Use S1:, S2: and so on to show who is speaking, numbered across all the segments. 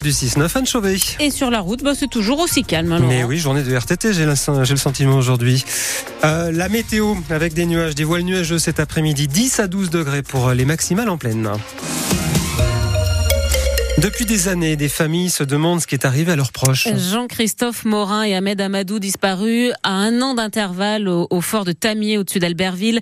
S1: Du 6-9, Anne Chauvet.
S2: Et sur la route, bah, c'est toujours aussi calme. hein,
S1: Mais oui, journée de RTT, j'ai le, j'ai le sentiment aujourd'hui. Euh, la météo avec des nuages, des voiles nuageux cet après-midi, 10 à 12 degrés pour les maximales en pleine. Depuis des années, des familles se demandent ce qui est arrivé à leurs proches.
S2: Jean-Christophe Morin et Ahmed Amadou disparus à un an d'intervalle au, fort de Tamier au-dessus d'Albertville.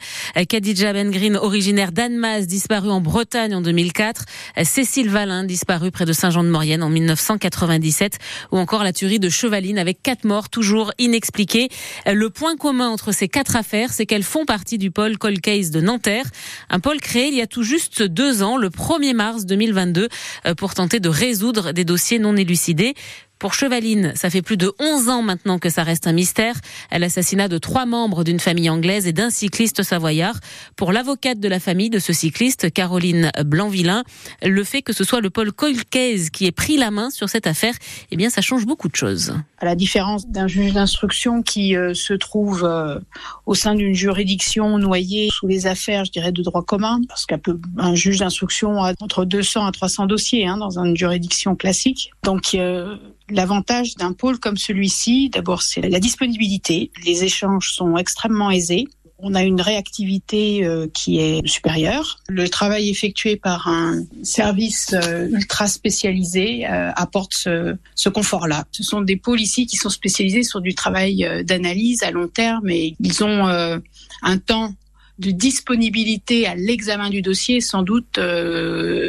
S2: Khadija Ben Green, originaire d'Annemasse, disparue en Bretagne en 2004. Euh, Cécile Valin, disparue près de Saint-Jean-de-Maurienne en 1997. Ou encore la tuerie de Chevaline avec quatre morts toujours inexpliquées. Le point commun entre ces quatre affaires, c'est qu'elles font partie du pôle Cold Case de Nanterre. Un pôle créé il y a tout juste deux ans, le 1er mars 2022, euh, pour tenter de résoudre des dossiers non élucidés. Pour Chevaline, ça fait plus de 11 ans maintenant que ça reste un mystère. L'assassinat de trois membres d'une famille anglaise et d'un cycliste savoyard. Pour l'avocate de la famille de ce cycliste, Caroline Blanvillain, le fait que ce soit le Paul Colcaise qui ait pris la main sur cette affaire, eh bien, ça change beaucoup de choses.
S3: à la différence d'un juge d'instruction qui euh, se trouve euh, au sein d'une juridiction noyée sous les affaires, je dirais, de droit commun, parce qu'un juge d'instruction a entre 200 à 300 dossiers hein, dans une juridiction classique. Donc euh, l'avantage d'un pôle comme celui-ci, d'abord, c'est la disponibilité. Les échanges sont extrêmement aisés. On a une réactivité euh, qui est supérieure. Le travail effectué par un service euh, ultra spécialisé euh, apporte ce, ce confort-là. Ce sont des pôles ici qui sont spécialisés sur du travail d'analyse à long terme et ils ont un temps de disponibilité à l'examen du dossier sans doute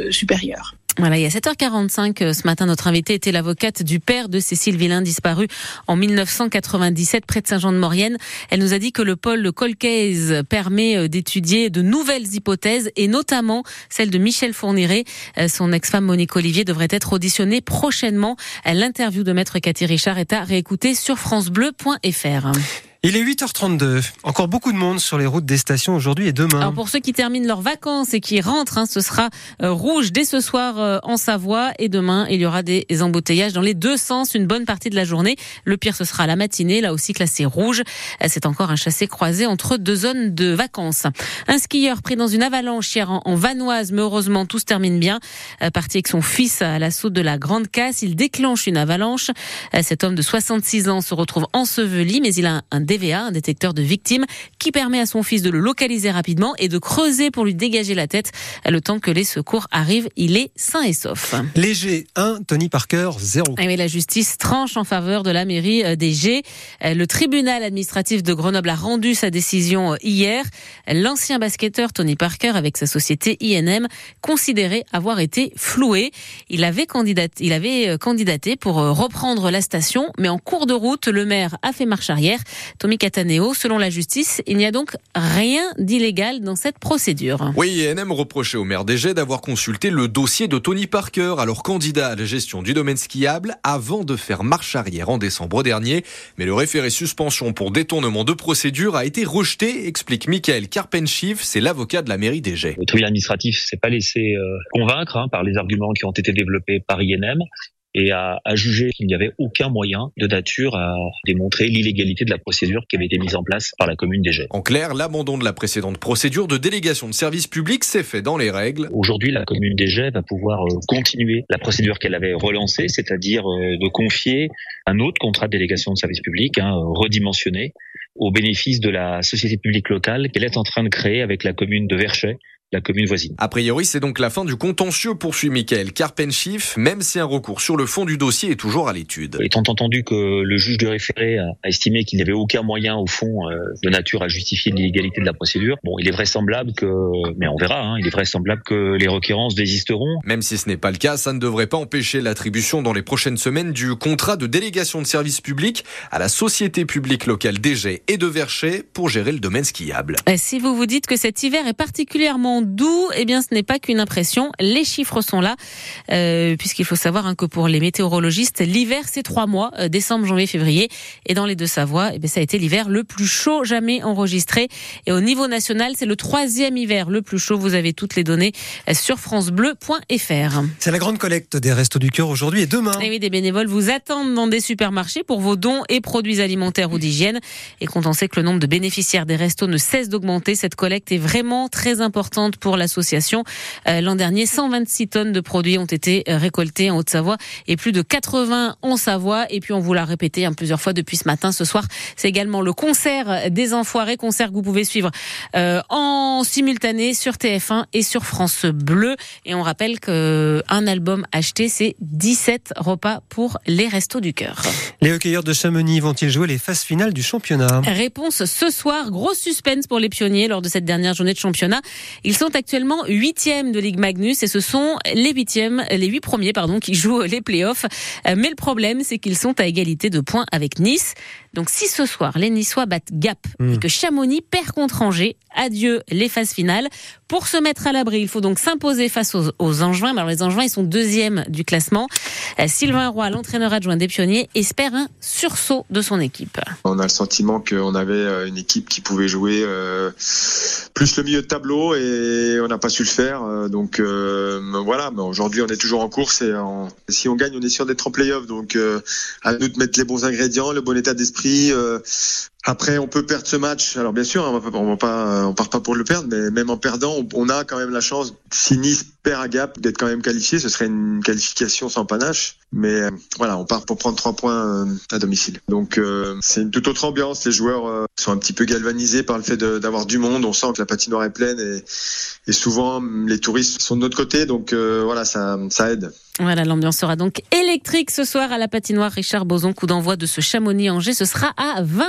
S3: supérieur.
S2: Voilà, il y a 7h45 euh, ce matin, notre invitée était l'avocate du père de Cécile Villain, disparue en 1997 près de Saint-Jean-de-Maurienne. Elle nous a dit que le pôle Colcaise permet euh, d'étudier de nouvelles hypothèses et notamment celle de Michel Fourniret. Euh, Son ex-femme Monique Olivier devrait être auditionnée prochainement. L'interview de maître Cathy Richard est à réécouter sur francebleu.fr.
S1: Il est 8h32. Encore beaucoup de monde sur les routes des stations aujourd'hui et demain.
S2: Alors pour ceux qui terminent leurs vacances et qui rentrent, hein, ce sera euh, rouge dès ce soir euh, en Savoie et demain il y aura des embouteillages dans les deux sens une bonne partie de la journée. Le pire ce sera la matinée, là aussi classé rouge. Euh, C'est encore un chassé croisé entre deux zones de vacances. Un skieur pris dans une avalanche hier en, Vanoise, mais heureusement tout se termine bien. Parti avec son fils à l'assaut de la Grande Casse, il déclenche une avalanche. Cet homme de 66 ans se retrouve enseveli, mais il a un DVA, un détecteur de victimes, qui permet à son fils de le localiser rapidement et de creuser pour lui dégager la tête. Le temps que les secours arrivent, il est sain et sauf.
S1: Léger 1, Tony Parker 0.
S2: Et oui, la justice tranche en faveur de la mairie euh, des G. Euh, Le tribunal administratif de Grenoble a rendu sa décision euh, hier. L'ancien basketteur Tony Parker, avec sa société INM, considéré avoir été floué. Il avait candidaté, il avait candidaté pour reprendre la station, mais en cours de route, le maire a fait marche arrière. Tommy Cataneo, selon la justice, il n'y a donc rien d'illégal dans cette procédure.
S4: Oui, INM reprochait au maire des d'avoir consulté le dossier de Tony Parker, alors candidat à la gestion du domaine skiable, avant de faire marche arrière en décembre dernier. Mais le référé suspension pour détournement de procédure a été rejeté, explique Michael Karpenschiff, c'est l'avocat de la mairie des
S5: Le tribunal administratif s'est pas laissé euh, convaincre hein, par les arguments qui ont été développés par INM et a, a jugé qu'il n'y avait aucun moyen de nature à démontrer l'illégalité de la procédure qui avait été mise en place par la commune des
S4: En clair, l'abandon de la précédente procédure de délégation de service public s'est fait dans les règles.
S5: Aujourd'hui, la commune des va pouvoir euh, continuer la procédure qu'elle avait relancée, c'est-à-dire euh, de confier un autre contrat de délégation de service public, hein, redimensionné, au bénéfice de la société publique locale qu'elle est en train de créer avec la commune de Verchet, la commune voisine.
S4: A priori, c'est donc la fin du contentieux, poursuit Michael Karpenschiff, même si un recours sur le fond du dossier est toujours à l'étude.
S5: Étant entendu que le juge de référé a estimé qu'il n'y avait aucun moyen, au fond, euh, de nature à justifier l'illégalité de la procédure, bon, il est vraisemblable que, mais on verra, hein, il est vraisemblable que les requérances désisteront.
S4: Même si ce n'est pas le cas, ça ne devrait pas empêcher l'attribution dans les prochaines semaines du contrat de délégation de service public à la société publique locale d'Égée et de Verchet pour gérer le domaine skiable.
S2: Si vous vous dites que cet hiver est particulièrement doux, eh bien ce n'est pas qu'une impression. Les chiffres sont là, euh, puisqu'il faut savoir hein, que pour les météorologistes, l'hiver c'est trois mois, euh, décembre, janvier, février, et dans les deux Savoie, eh bien, ça a été l'hiver le plus chaud jamais enregistré. Et au niveau national, c'est le troisième hiver le plus chaud. Vous avez toutes les données euh, sur francebleu.fr.
S1: C'est la grande collecte des Restos du Cœur aujourd'hui et demain.
S2: Et oui, des bénévoles vous attendent dans des supermarchés pour vos dons et produits alimentaires ou d'hygiène. Et quand on sait que le nombre de bénéficiaires des restos ne cesse d'augmenter, cette collecte est vraiment très importante importante pour l'association. L'an dernier, 126 tonnes de produits ont été récoltés en Haute-Savoie et plus de 80 en Savoie. Et puis on vous l'a répété hein, plusieurs fois depuis ce matin. Ce soir, c'est également le concert des Enfoirés, concert que vous pouvez suivre en simultané sur TF1 et sur France Bleu. Et on rappelle que un album acheté, c'est 17 repas pour les Restos du Cœur.
S1: Les hockeyeurs de Chamonix vont-ils jouer les phases finales du championnat?
S2: Réponse ce soir. Gros suspense pour les pionniers lors de cette dernière journée de championnat. Ils sont actuellement huitièmes de Ligue Magnus et ce sont les huitièmes, les huit premiers pardon, qui jouent les playoffs. Mais le problème, c'est qu'ils sont à égalité de points avec Nice. Donc si ce soir les Niçois battent Gap et hmm. que Chamonix perd contre Angers, adieu les phases finales. Pour se mettre à l'abri, il faut donc s'imposer face aux, aux Angevins. Alors les Angevins, ils sont deuxièmes du classement. Euh, Sylvain Roy, l'entraîneur adjoint des Pionniers, espère un sursaut de son équipe.
S6: On a le sentiment qu'on avait euh, une équipe qui pouvait jouer euh, plus le milieu de tableau et on n'a pas su le faire. Donc voilà, mais aujourd'hui on est toujours en course et si on gagne, on est sûr d'être en play-off. Donc à nous de mettre les bons ingrédients, le bon état d'esprit. Après, on peut perdre ce match. Alors bien sûr, on va, va pas, on part pas pour le perdre, mais même en perdant, on, a quand même la chance, si Nice perd à Gap, d'être quand même qualifié. Ce serait une qualification sans panache. Mais euh, voilà, on part pour prendre trois points euh, à domicile. Donc euh, c'est une toute autre ambiance. Les joueurs sont un petit peu galvanisés par le fait d'avoir du monde. On sent que la patinoire est pleine et, souvent les touristes sont de notre côté. Donc voilà, ça, ça aide.
S2: Voilà, l'ambiance sera donc électrique ce soir à la patinoire Richard Boson. Coup d'envoi de ce Chamonix-Angers, ce sera à 20